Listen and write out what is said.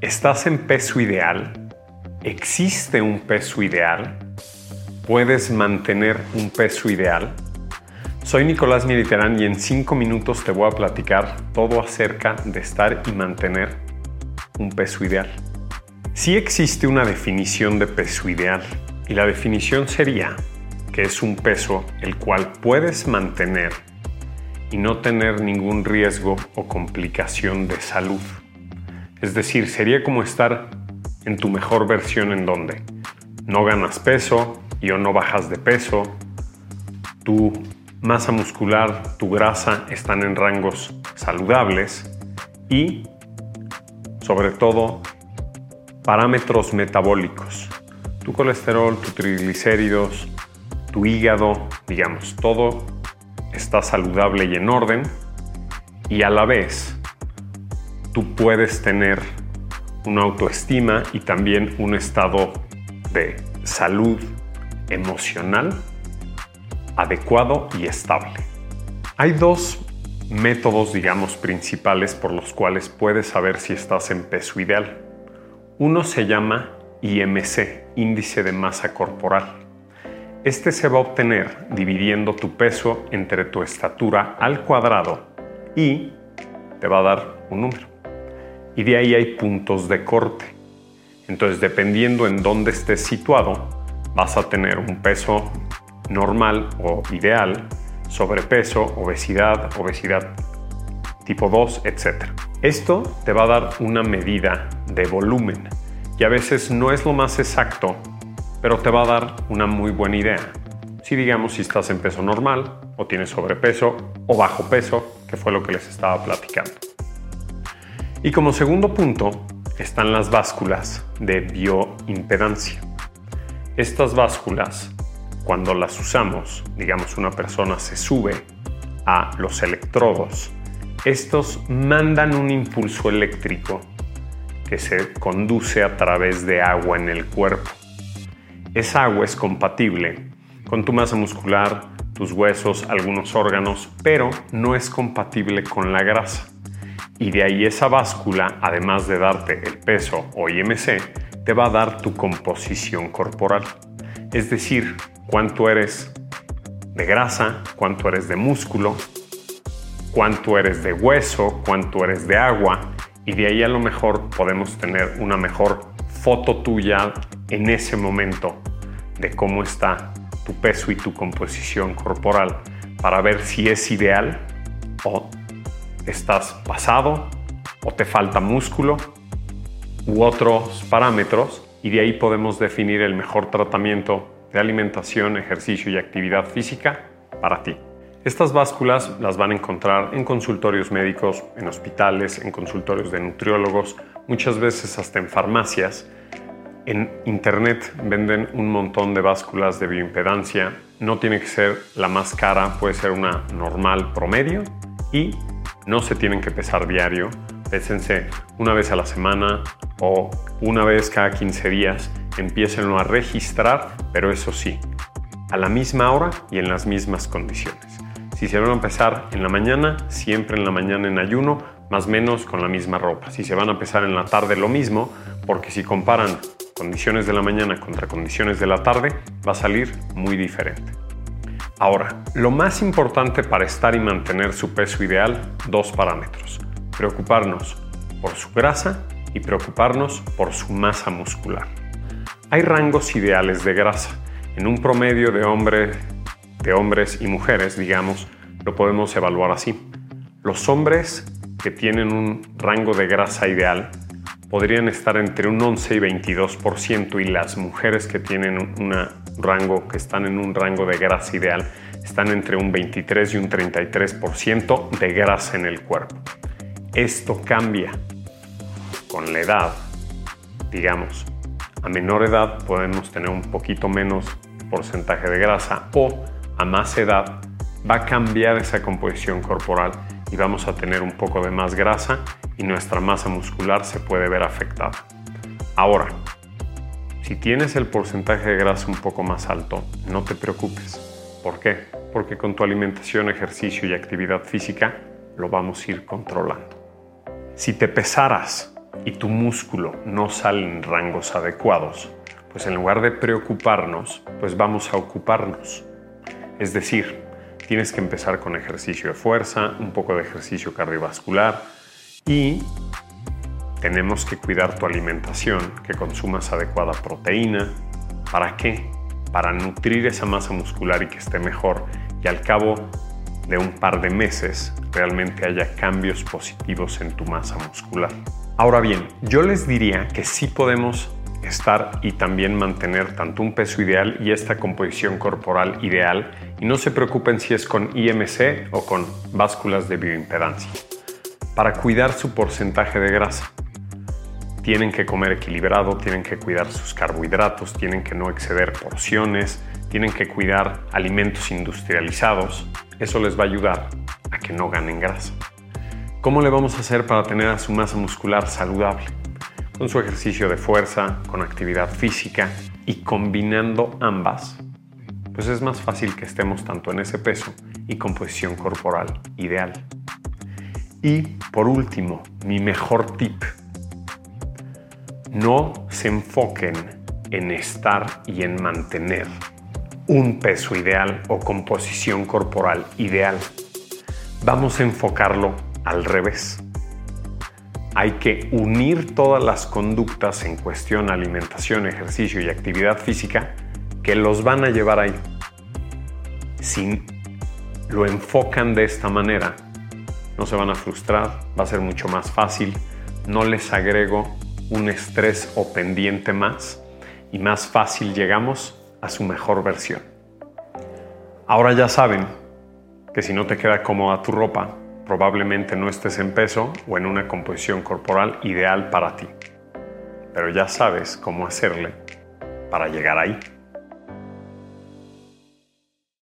¿Estás en peso ideal? ¿Existe un peso ideal? ¿Puedes mantener un peso ideal? Soy Nicolás Militerán y en 5 minutos te voy a platicar todo acerca de estar y mantener un peso ideal. Sí existe una definición de peso ideal y la definición sería que es un peso el cual puedes mantener y no tener ningún riesgo o complicación de salud. Es decir, sería como estar en tu mejor versión en donde no ganas peso y o no bajas de peso, tu masa muscular, tu grasa están en rangos saludables y sobre todo parámetros metabólicos, tu colesterol, tus triglicéridos, tu hígado, digamos, todo está saludable y en orden y a la vez tú puedes tener una autoestima y también un estado de salud emocional adecuado y estable. Hay dos métodos, digamos, principales por los cuales puedes saber si estás en peso ideal. Uno se llama IMC, índice de masa corporal. Este se va a obtener dividiendo tu peso entre tu estatura al cuadrado y te va a dar un número. Y de ahí hay puntos de corte. Entonces, dependiendo en dónde estés situado, vas a tener un peso normal o ideal, sobrepeso, obesidad, obesidad tipo 2, etc. Esto te va a dar una medida de volumen y a veces no es lo más exacto pero te va a dar una muy buena idea. Si digamos si estás en peso normal o tienes sobrepeso o bajo peso, que fue lo que les estaba platicando. Y como segundo punto están las básculas de bioimpedancia. Estas básculas, cuando las usamos, digamos una persona se sube a los electrodos, estos mandan un impulso eléctrico que se conduce a través de agua en el cuerpo esa agua es compatible con tu masa muscular, tus huesos, algunos órganos, pero no es compatible con la grasa. Y de ahí esa báscula, además de darte el peso o IMC, te va a dar tu composición corporal. Es decir, cuánto eres de grasa, cuánto eres de músculo, cuánto eres de hueso, cuánto eres de agua. Y de ahí a lo mejor podemos tener una mejor foto tuya en ese momento de cómo está tu peso y tu composición corporal para ver si es ideal o estás pasado o te falta músculo u otros parámetros y de ahí podemos definir el mejor tratamiento de alimentación, ejercicio y actividad física para ti. Estas básculas las van a encontrar en consultorios médicos, en hospitales, en consultorios de nutriólogos, muchas veces hasta en farmacias en internet venden un montón de básculas de bioimpedancia. No tiene que ser la más cara, puede ser una normal promedio y no se tienen que pesar diario. Pésense una vez a la semana o una vez cada 15 días. Empiecenlo a registrar, pero eso sí, a la misma hora y en las mismas condiciones. Si se van a pesar en la mañana, siempre en la mañana en ayuno, más o menos con la misma ropa. Si se van a pesar en la tarde, lo mismo, porque si comparan condiciones de la mañana contra condiciones de la tarde, va a salir muy diferente. Ahora, lo más importante para estar y mantener su peso ideal, dos parámetros. Preocuparnos por su grasa y preocuparnos por su masa muscular. Hay rangos ideales de grasa. En un promedio de, hombre, de hombres y mujeres, digamos, lo podemos evaluar así. Los hombres que tienen un rango de grasa ideal podrían estar entre un 11 y 22% y las mujeres que tienen un rango, que están en un rango de grasa ideal, están entre un 23 y un 33% de grasa en el cuerpo. Esto cambia con la edad, digamos. A menor edad podemos tener un poquito menos porcentaje de grasa o a más edad va a cambiar esa composición corporal y vamos a tener un poco de más grasa y nuestra masa muscular se puede ver afectada. Ahora, si tienes el porcentaje de grasa un poco más alto, no te preocupes. ¿Por qué? Porque con tu alimentación, ejercicio y actividad física lo vamos a ir controlando. Si te pesaras y tu músculo no sale en rangos adecuados, pues en lugar de preocuparnos, pues vamos a ocuparnos. Es decir, tienes que empezar con ejercicio de fuerza, un poco de ejercicio cardiovascular y tenemos que cuidar tu alimentación, que consumas adecuada proteína. ¿Para qué? Para nutrir esa masa muscular y que esté mejor y al cabo de un par de meses realmente haya cambios positivos en tu masa muscular. Ahora bien, yo les diría que sí podemos estar y también mantener tanto un peso ideal y esta composición corporal ideal y no se preocupen si es con IMC o con básculas de bioimpedancia. Para cuidar su porcentaje de grasa, tienen que comer equilibrado, tienen que cuidar sus carbohidratos, tienen que no exceder porciones, tienen que cuidar alimentos industrializados. Eso les va a ayudar a que no ganen grasa. ¿Cómo le vamos a hacer para tener a su masa muscular saludable? Con su ejercicio de fuerza, con actividad física y combinando ambas, pues es más fácil que estemos tanto en ese peso y composición corporal ideal. Y por último, mi mejor tip. No se enfoquen en estar y en mantener un peso ideal o composición corporal ideal. Vamos a enfocarlo al revés. Hay que unir todas las conductas en cuestión alimentación, ejercicio y actividad física que los van a llevar ahí. Si lo enfocan de esta manera, no se van a frustrar, va a ser mucho más fácil, no les agrego un estrés o pendiente más y más fácil llegamos a su mejor versión. Ahora ya saben que si no te queda cómoda tu ropa, probablemente no estés en peso o en una composición corporal ideal para ti. Pero ya sabes cómo hacerle para llegar ahí.